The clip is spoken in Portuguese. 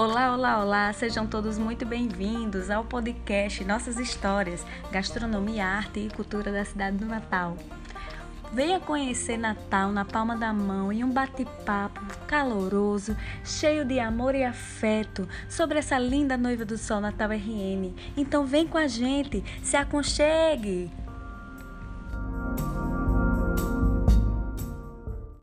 Olá, olá, olá! Sejam todos muito bem-vindos ao podcast Nossas Histórias, Gastronomia, Arte e Cultura da cidade do Natal. Venha conhecer Natal na palma da mão em um bate-papo caloroso, cheio de amor e afeto sobre essa linda noiva do sol Natal RN. Então vem com a gente, se aconchegue!